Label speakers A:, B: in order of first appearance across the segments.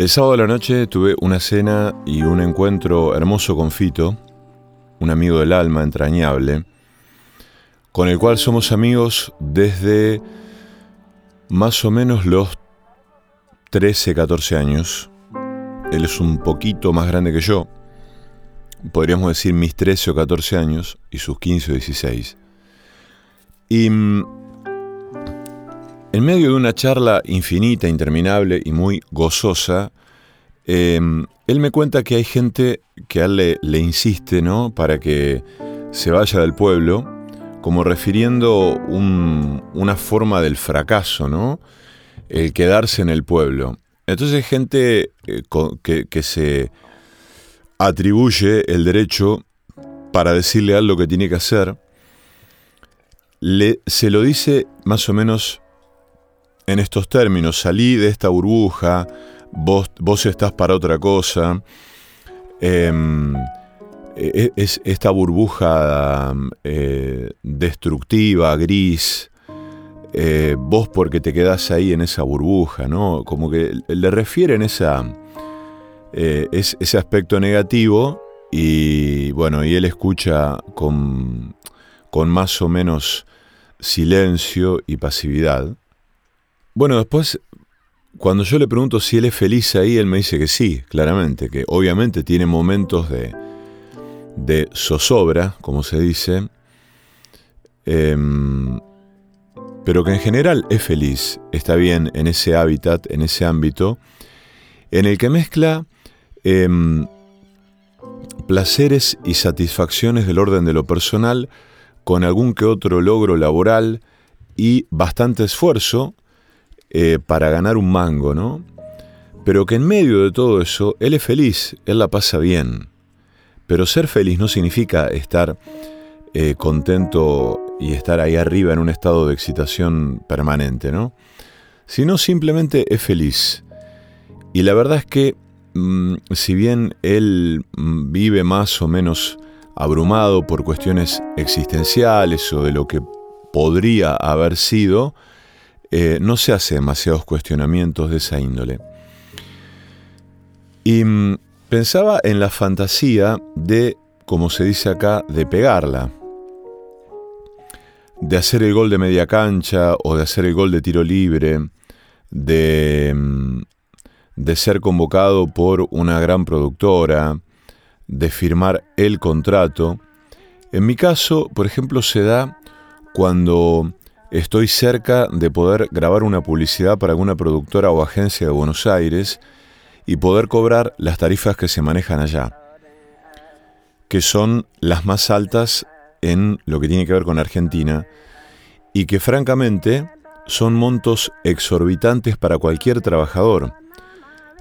A: El sábado de la noche tuve una cena y un encuentro hermoso con Fito, un amigo del alma entrañable, con el cual somos amigos desde más o menos los 13, 14 años. Él es un poquito más grande que yo, podríamos decir mis 13 o 14 años y sus 15 o 16. Y mm, en medio de una charla infinita, interminable y muy gozosa, em, él me cuenta que hay gente que a él le, insiste, ¿no? Para que se vaya del pueblo, como refiriendo una forma del fracaso, ¿no? El quedarse en el pueblo. Entonces gente eh, que, que, se atribuye el derecho para decirle a él lo que tiene que hacer, le, se lo dice más o menos en estos términos, salí de esta burbuja, vos, vos estás para otra cosa, em, e, e, es esta burbuja eh, destructiva, gris, eh, vos porque te quedás ahí en esa burbuja, ¿no? Como que le refieren esa, eh, ese aspecto negativo y bueno, y él escucha con, con más o menos silencio y pasividad. Bueno, después, cuando yo le pregunto si él es feliz ahí, él me dice que sí, claramente, que obviamente tiene momentos de, de zozobra, como se dice, em, pero que en general es feliz, está bien en ese hábitat, en ese ámbito, en el que mezcla em, placeres y satisfacciones del orden de lo personal con algún que otro logro laboral y bastante esfuerzo eh, para ganar un mango, ¿no? Pero que en medio de todo eso, él es feliz, él la pasa bien. Pero ser feliz no significa estar eh, contento y estar ahí arriba en un estado de excitación permanente, ¿no? Sino simplemente es feliz. Y la verdad es que, mm, si bien él mm, vive más o menos abrumado por cuestiones existenciales o de lo que podría haber sido, eh, no se hace demasiados cuestionamientos de esa índole. Y mm, pensaba en la fantasía de, como se dice acá, de pegarla, de hacer el gol de media cancha o de hacer el gol de tiro libre, de, mm, de ser convocado por una gran productora, de firmar el contrato. En mi caso, por ejemplo, se da cuando Estoy cerca de poder grabar una publicidad para alguna productora o agencia de Buenos Aires y poder cobrar las tarifas que se manejan allá, que son las más altas en lo que tiene que ver con Argentina y que francamente son montos exorbitantes para cualquier trabajador.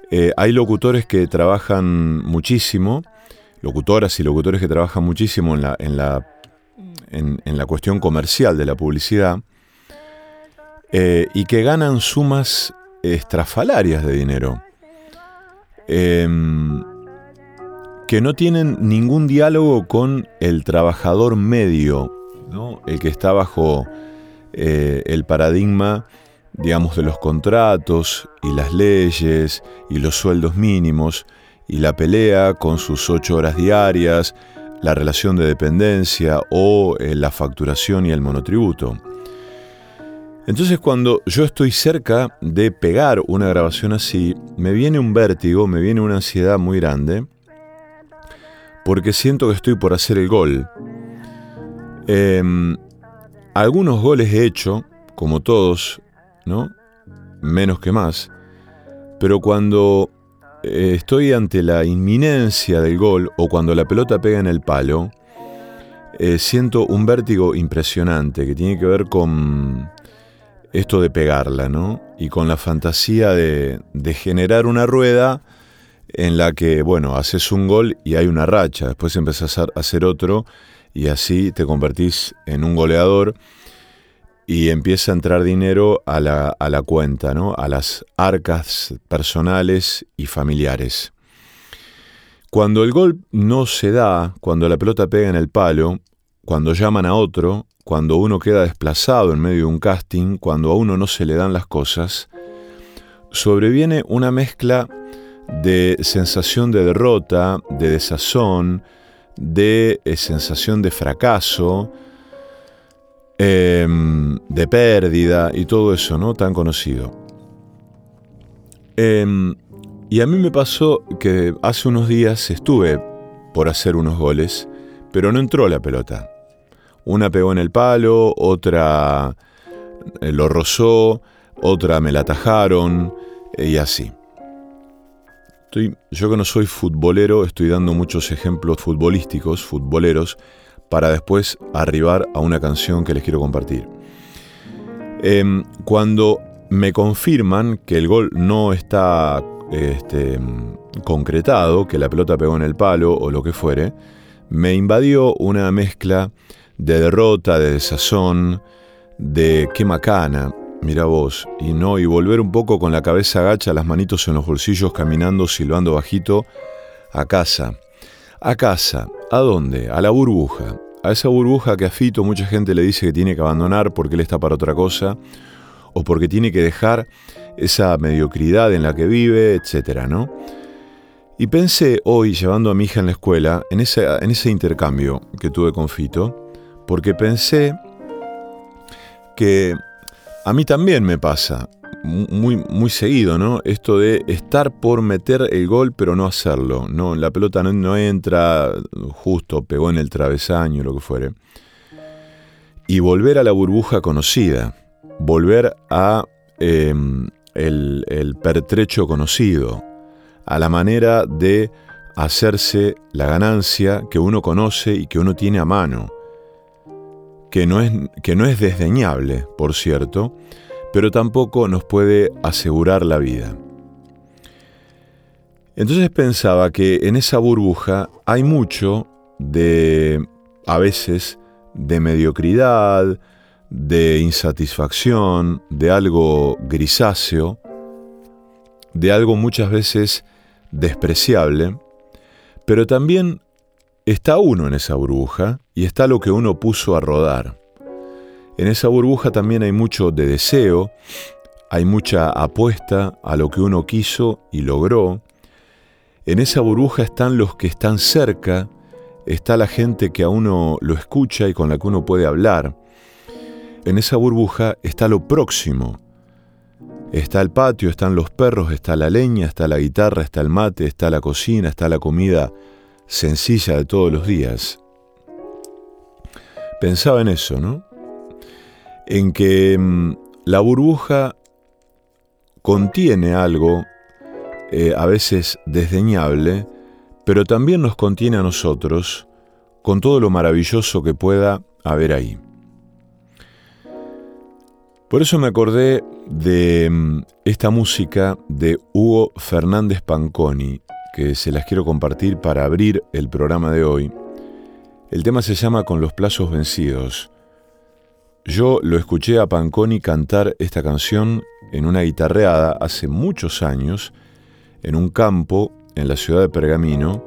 A: Eh, hay locutores que trabajan muchísimo, locutoras y locutores que trabajan muchísimo en la, en la, en la cuestión comercial de la publicidad, eh, y que ganan sumas estrafalarias de dinero, em, que no tienen ningún diálogo con el trabajador medio, el que está bajo eh, el paradigma, digamos, de los contratos y las leyes y los sueldos mínimos y la pelea con sus ocho horas diarias, la relación de dependencia o eh, la facturación y el monotributo. Entonces cuando yo estoy cerca de pegar una grabación así, me viene un vértigo, me viene una ansiedad muy grande, porque siento que estoy por hacer el gol. Em, algunos goles he hecho, como todos, ¿no? Menos que más. Pero cuando eh, estoy ante la inminencia del gol o cuando la pelota pega en el palo, eh, siento un vértigo impresionante que tiene que ver con esto de pegarla, ¿no? Y con la fantasía de, generar una rueda en la que, bueno, haces un gol y hay una racha, después empezás a hacer otro y así te convertís en un goleador y empieza a entrar dinero a la, a la cuenta, ¿no? A las arcas personales y familiares. Cuando el gol no se da, cuando la pelota pega en el palo, cuando llaman a otro, cuando uno queda desplazado en medio de un casting, cuando a uno no se le dan las cosas, sobreviene una mezcla de sensación de derrota, de desazón, de eh, sensación de fracaso, em, de pérdida y todo eso, ¿no? Tan conocido. Em, y a mí me pasó que hace unos días estuve por hacer unos goles, pero no entró la pelota. Una pegó en el palo, otra eh, lo rozó, otra me la atajaron y así. yo que no soy futbolero, estoy dando muchos ejemplos futbolísticos, futboleros, para después arribar a una canción que les quiero compartir. Em, cuando me confirman que el gol no está este, concretado, que la pelota pegó en el palo o lo que fuere, me invadió una mezcla de derrota, de desazón, de qué macana, mira vos, y no, y volver un poco con la cabeza agacha, las manitos en los bolsillos, caminando, silbando bajito, a casa. A casa, ¿a dónde? A la burbuja. A esa burbuja que a Fito mucha gente le dice que tiene que abandonar porque él está para otra cosa, o porque tiene que dejar esa mediocridad en la que vive, etcétera, ¿no? Y pensé hoy, llevando a mi hija en la escuela, en ese, en ese intercambio que tuve con Fito, porque pensé que a mí también me pasa muy, muy seguido, ¿no? Esto de estar por meter el gol pero no hacerlo. No, la pelota no, entra justo, pegó en el travesaño, lo que fuere. Y volver a la burbuja conocida, volver a em, el, el pertrecho conocido, a la manera de hacerse la ganancia que uno conoce y que uno tiene a mano que no es, que no es desdeñable, por cierto, pero tampoco nos puede asegurar la vida. Entonces pensaba que en esa burbuja hay mucho de, a veces, de mediocridad, de insatisfacción, de algo grisáceo, de algo muchas veces despreciable, pero también está uno en esa burbuja y está lo que uno puso a rodar. En esa burbuja también hay mucho de deseo, hay mucha apuesta a lo que uno quiso y logró. En esa burbuja están los que están cerca, está la gente que a uno lo escucha y con la que uno puede hablar. En esa burbuja está lo próximo. Está el patio, están los perros, está la leña, está la guitarra, está el mate, está la cocina, está la comida sencilla de todos los días. Pensaba en eso, ¿no? En que mm, la burbuja contiene algo eh, a veces desdeñable, pero también nos contiene a nosotros con todo lo maravilloso que pueda haber ahí. Por eso me acordé de mm, esta música de Hugo Fernández Panconi, que se las quiero compartir para abrir el programa de hoy, el tema se llama Con los plazos vencidos. Yo lo escuché a Panconi cantar esta canción en una guitarreada hace muchos años, en un campo en la ciudad de Pergamino,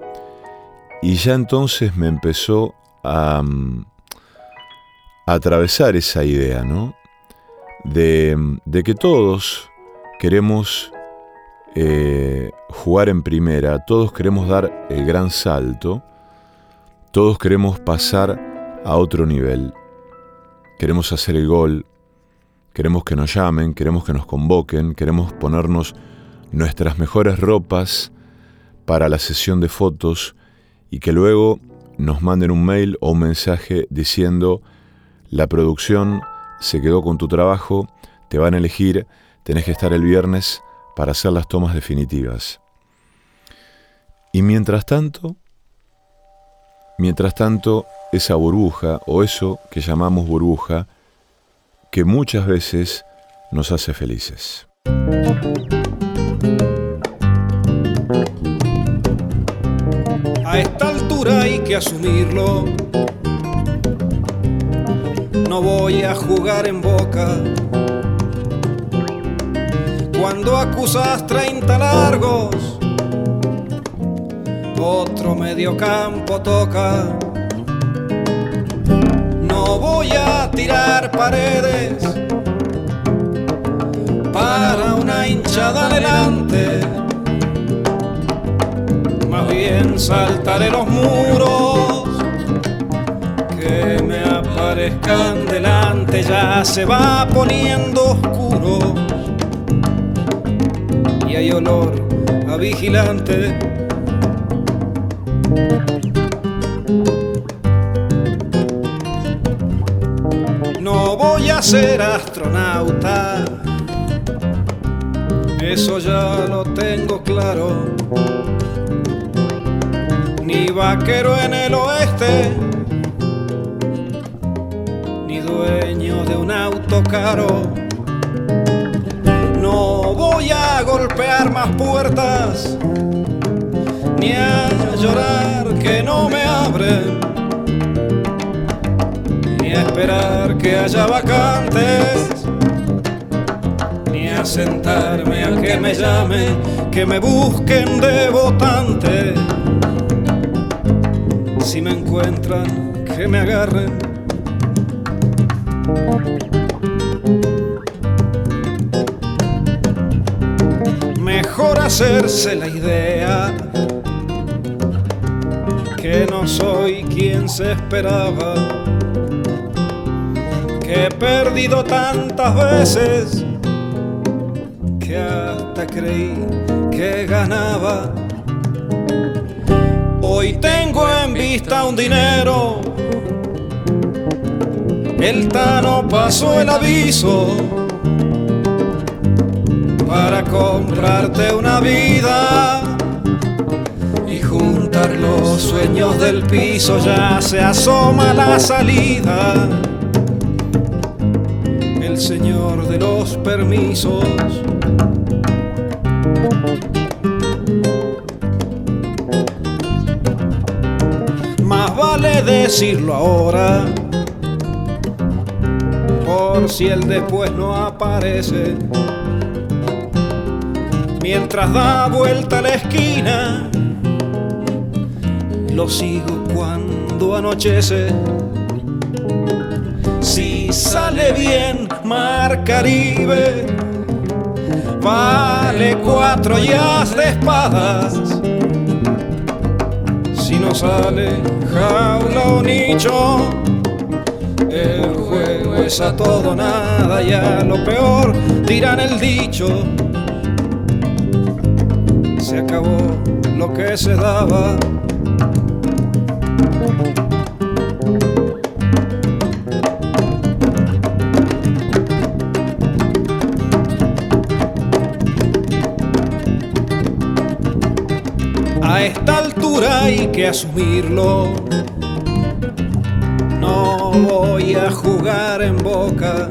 A: y ya entonces me empezó a, mm, atravesar esa idea, ¿no? De, de que todos queremos eh, jugar en primera, todos queremos dar el gran salto, todos queremos pasar a otro nivel. Queremos hacer el gol, queremos que nos llamen, queremos que nos convoquen, queremos ponernos nuestras mejores ropas para la sesión de fotos y que luego nos manden un mail o un mensaje diciendo la producción se quedó con tu trabajo, te van a elegir, tenés que estar el viernes para hacer las tomas definitivas. Y mientras tanto, Mientras tanto, esa burbuja o eso que llamamos burbuja, que muchas veces nos hace felices.
B: A esta altura hay que asumirlo. No voy a jugar en boca. Cuando acusas 30 largos otro medio campo toca. No voy a tirar paredes para una hinchada adelante. bien saltaré los muros que me aparezcan delante ya se va poniendo oscuro y hay olor a vigilante no voy a ser astronauta eso ya lo tengo claro. Ni vaquero en el oeste, ni dueño de un auto caro. Voy a golpear más puertas, ni a llorar que no me abren, ni a esperar que haya vacantes sentarme a que me llame, que me busquen de votante. Si me encuentran, que me agarren. Hacerse la idea que no soy quien se esperaba, que he perdido tantas veces hasta creí que ganaba. Hoy tengo en vista un dinero. El Tano pasó el aviso comprarte una vida y juntar los sueños del piso. Ya se asoma la salida. El señor de los permisos más vale decirlo ahora, por si el después no aparece. Mientras da vuelta a la esquina, lo sigo cuando anochece. Si sale bien, Mar Caribe vale cuatro yas de espadas. Si no sale jaula o nicho, el juego es a todo nada, ya lo peor dirán el dicho. Se acabó lo que se daba. esta altura hay que asumirlo. No voy a jugar en boca.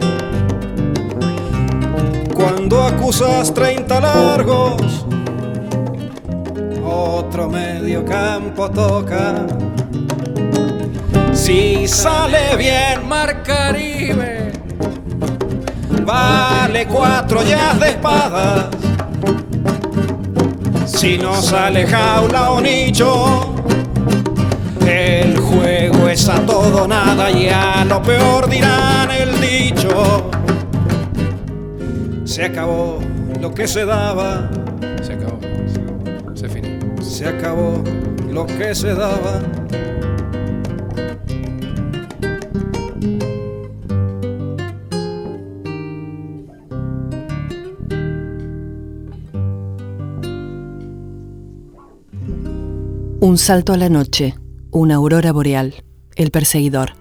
B: Cuando acusas 30 largos, medio campo toca. Si sale bien Mar Caribe, vale cuatro ya de espadas si no sale jaula o nicho. El juego es a todo nada y a lo peor dirán el dicho. Se acabó lo que se daba.
C: Se acabó
B: lo que se daba.
D: Un salto a la noche, una aurora boreal, el perseguidor.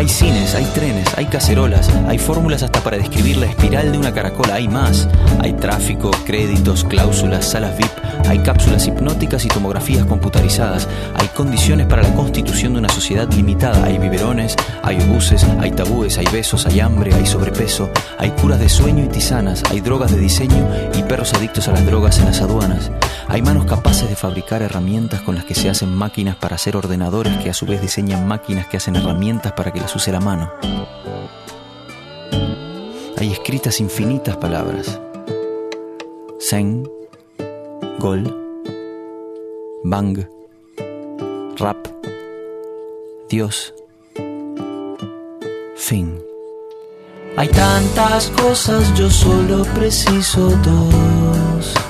E: Hay cines, hay trenes, hay cacerolas, hay fórmulas hasta para describir la espiral de una caracola, hay más. Hay tráfico, créditos, cláusulas, salas VIP, hay cápsulas hipnóticas y tomografías computarizadas, hay condiciones para la constitución de una sociedad limitada, hay biberones, hay obuses, hay tabúes, hay besos, hay hambre, hay sobrepeso, hay curas de sueño y tisanas, hay drogas de diseño y perros adictos a las drogas en las aduanas. Hay manos capaces de fabricar herramientas con las que se hacen máquinas para hacer ordenadores que a su vez diseñan máquinas que hacen herramientas para que las use la mano. Hay escritas infinitas palabras. Zen, Gol, Bang, Rap, Dios, fin. Hay tantas cosas, yo solo preciso dos.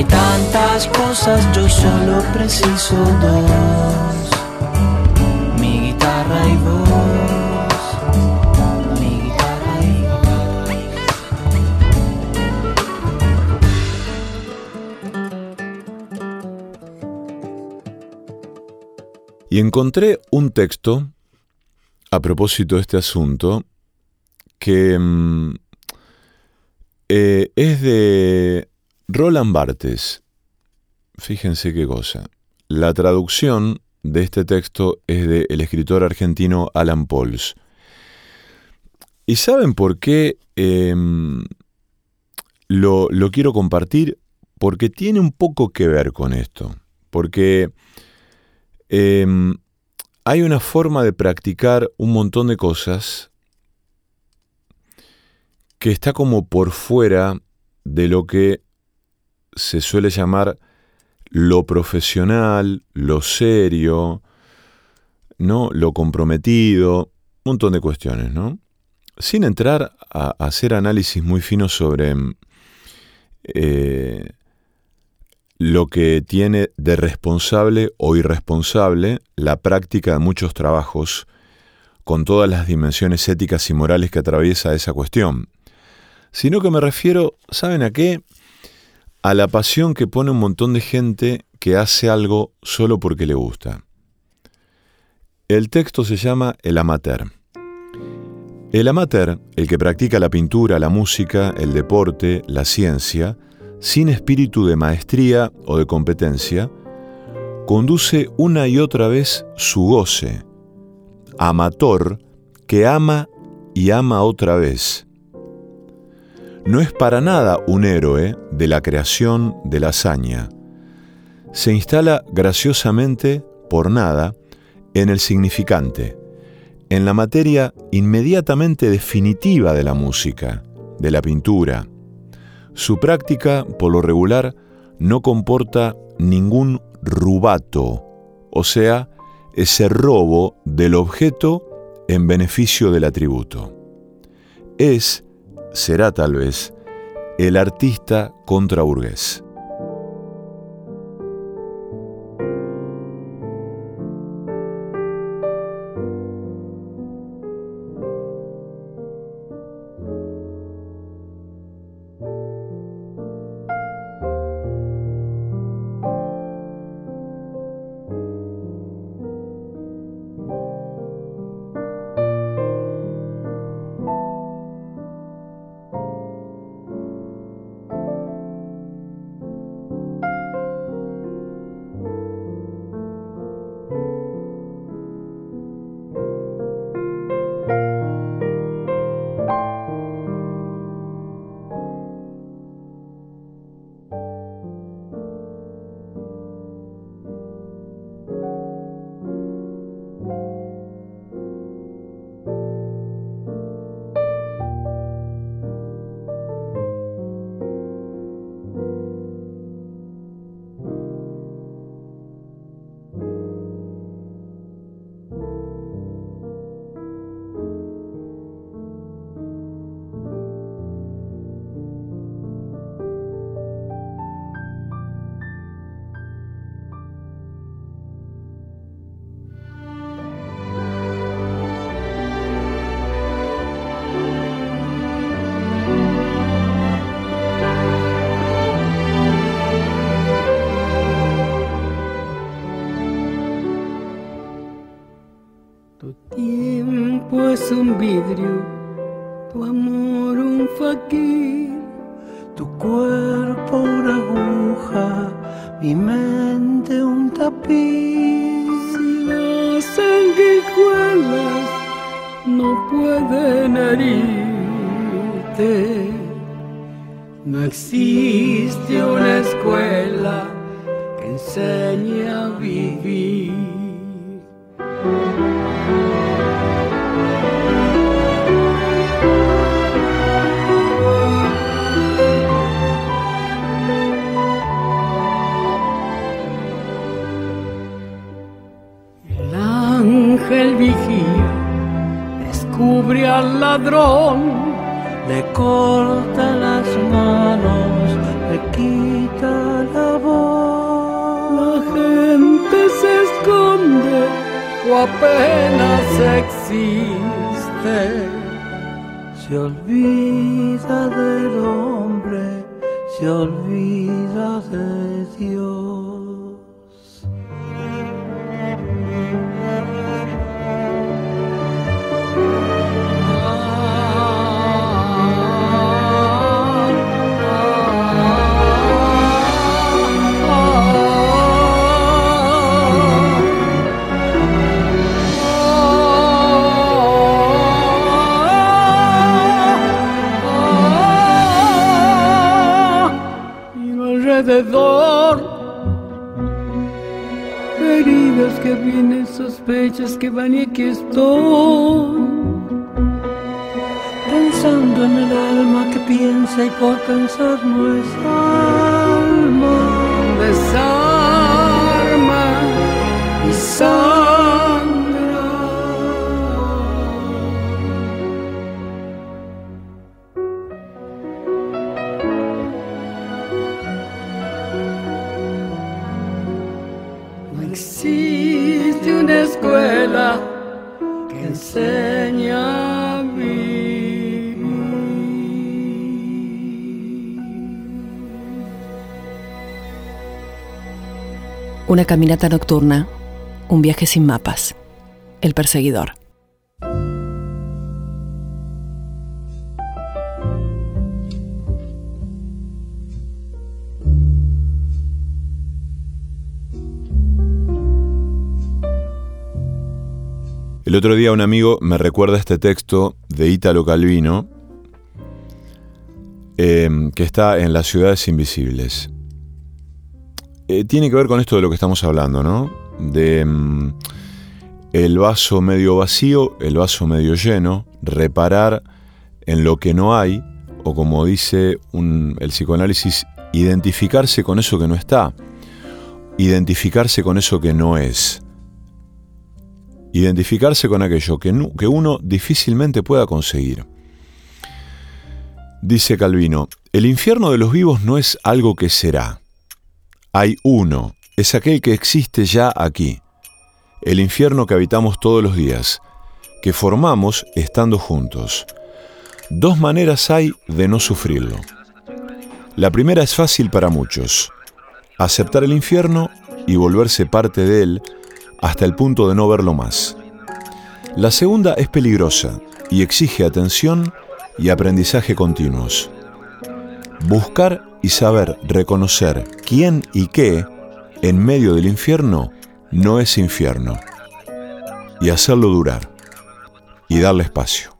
E: Hay tantas cosas, yo solo preciso dos. Mi guitarra y voz, mi guitarra y voz.
A: Y encontré un texto a propósito de este asunto que mm, eh, es de Roland Barthes. Fíjense qué cosa. La traducción de este texto es del el escritor argentino Alan Pauls. ¿Y saben por qué em, lo, lo quiero compartir? Porque tiene un poco que ver con esto. Porque em, hay una forma de practicar un montón de cosas que está como por fuera de lo que se suele llamar lo profesional, lo serio, ¿no? lo comprometido, un montón de cuestiones, ¿no? Sin entrar a, hacer análisis muy finos sobre eh, lo que tiene de responsable o irresponsable la práctica de muchos trabajos con todas las dimensiones éticas y morales que atraviesa esa cuestión, sino que me refiero, ¿saben a qué? A la pasión que pone un montón de gente que hace algo solo porque le gusta. El texto se llama El amateur. El amateur, el que practica la pintura, la música, el deporte, la ciencia, sin espíritu de maestría o de competencia, conduce una y otra vez su goce, amator que ama y ama otra vez. No es para nada un héroe de la creación de la hazaña. Se instala graciosamente, por nada, en el significante, en la materia inmediatamente definitiva de la música, de la pintura. Su práctica, por lo regular, no comporta ningún rubato, o sea, ese robo del objeto en beneficio del atributo. es, será tal vez, el artista contraburgués.
F: O apenas existe.
G: Se olvida del hombre, se olvida de Dios.
F: Vienen, sospechas que van y aquí estoy.
G: Pensando en el alma que piensa y por pensar no es alma.
F: desarma y sangra. Una
D: caminata nocturna, un viaje sin mapas. El perseguidor.
A: El otro día un amigo me recuerda este texto de Ítalo Calvino eh, que está en Las ciudades invisibles. Eh, tiene que ver con esto de lo que estamos hablando, ¿no? De mm, el vaso medio vacío, el vaso medio lleno, reparar en lo que no hay, o como dice el psicoanálisis, identificarse con eso que no está, identificarse con eso que no es, identificarse con aquello que uno difícilmente pueda conseguir.
H: Dice Calvino, el infierno de los vivos no es algo que será, hay uno, es aquel que existe ya aquí, el infierno que habitamos todos los días, que formamos estando juntos. Dos maneras hay de no sufrirlo. La primera es fácil para muchos, aceptar el infierno y volverse parte de él hasta el punto de no verlo más. La segunda es peligrosa y exige atención y aprendizaje continuos. Buscar y saber reconocer quién y qué en medio del infierno no es infierno. Y hacerlo durar y darle espacio.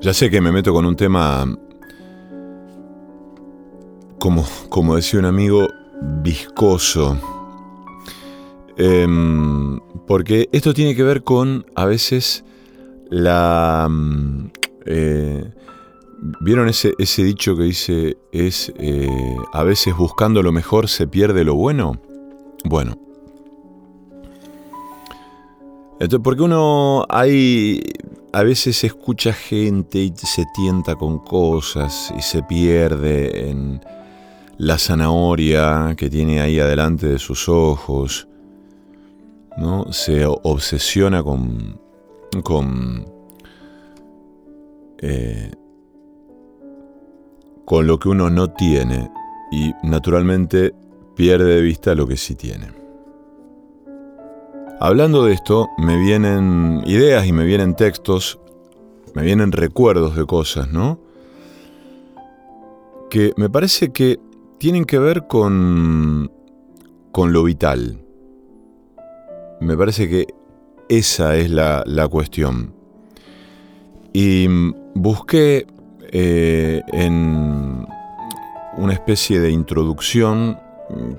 A: Ya sé que me meto con un tema, como, como decía un amigo, viscoso. Em, porque esto tiene que ver con, a veces, la... mm, eh, ¿Vieron ese, ese dicho que dice, es, eh, a veces buscando lo mejor se pierde lo bueno? Bueno. Porque uno hay, a veces escucha gente y se tienta con cosas y se pierde en la zanahoria que tiene ahí adelante de sus ojos, ¿no? Se obsesiona con, con, eh, con lo que uno no tiene y naturalmente pierde de vista lo que sí tiene. Hablando de esto, me vienen ideas y me vienen textos, me vienen recuerdos de cosas, ¿no? Que me parece que tienen que ver con, con lo vital. Me parece que esa es la, la cuestión. Y busqué eh, en una especie de introducción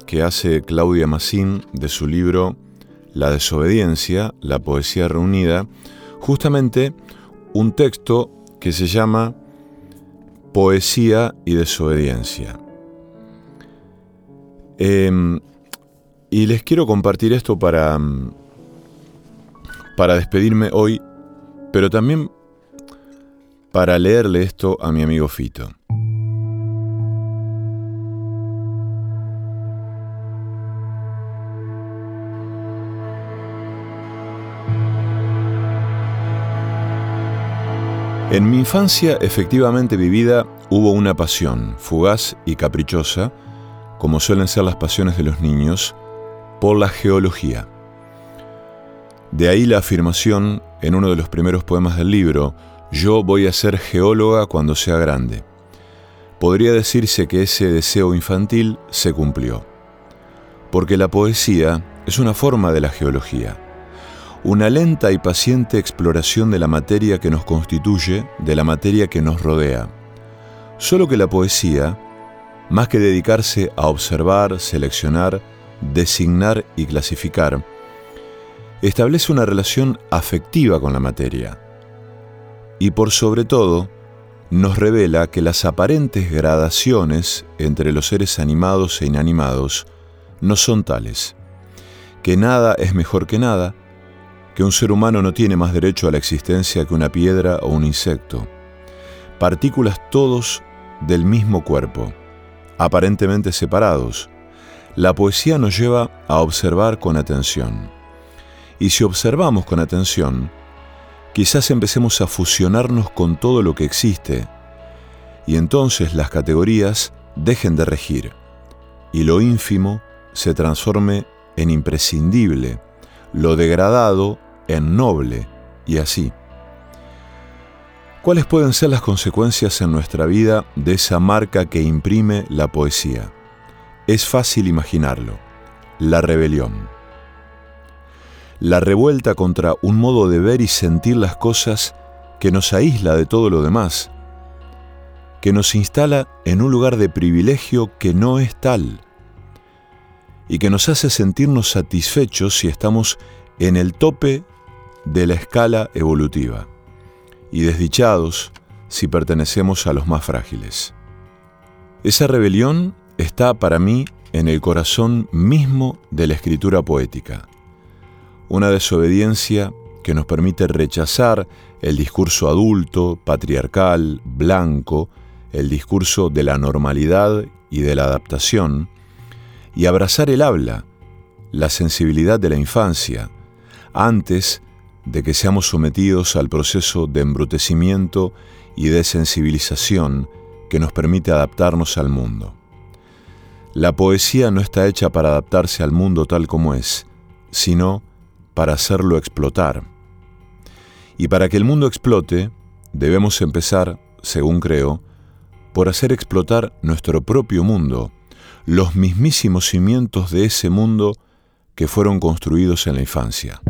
A: que hace Claudia Massín de su libro la desobediencia, la poesía reunida, justamente un texto que se llama Poesía y desobediencia. Em, y les quiero compartir esto para, para despedirme hoy, pero también para leerle esto a mi amigo Fito. En mi infancia efectivamente vivida hubo una pasión, fugaz y caprichosa, como suelen ser las pasiones de los niños, por la geología. De ahí la afirmación en uno de los primeros poemas del libro, yo voy a ser geóloga cuando sea grande. Podría decirse que ese deseo infantil se cumplió, porque la poesía es una forma de la geología una lenta y paciente exploración de la materia que nos constituye, de la materia que nos rodea. Solo que la poesía, más que dedicarse a observar, seleccionar, designar y clasificar, establece una relación afectiva con la materia. Y por sobre todo, nos revela que las aparentes gradaciones entre los seres animados e inanimados no son tales, que nada es mejor que nada, que un ser humano no tiene más derecho a la existencia que una piedra o un insecto. Partículas todos del mismo cuerpo, aparentemente separados. La poesía nos lleva a observar con atención. Y si observamos con atención, quizás empecemos a fusionarnos con todo lo que existe, y entonces las categorías dejen de regir, y lo ínfimo se transforme en imprescindible, lo degradado en noble y así. ¿Cuáles pueden ser las consecuencias en nuestra vida de esa marca que imprime la poesía? Es fácil imaginarlo. La rebelión. La revuelta contra un modo de ver y sentir las cosas que nos aísla de todo lo demás.
I: que nos instala en un lugar de privilegio que no es tal y que nos hace sentirnos satisfechos si estamos en el tope de la escala evolutiva y desdichados si pertenecemos a los más frágiles. Esa rebelión está para mí en el corazón mismo de la escritura poética, una desobediencia que nos permite rechazar el discurso adulto, patriarcal, blanco, el discurso de la normalidad y de la adaptación, y abrazar el habla, la sensibilidad de la infancia, antes de que seamos sometidos al proceso de embrutecimiento y de sensibilización que nos permite adaptarnos al mundo. La poesía no está hecha para adaptarse al mundo tal como es, sino para hacerlo explotar. Y para que el mundo explote, debemos empezar, según creo, por hacer explotar nuestro propio mundo, los mismísimos cimientos de ese mundo que fueron construidos en la infancia.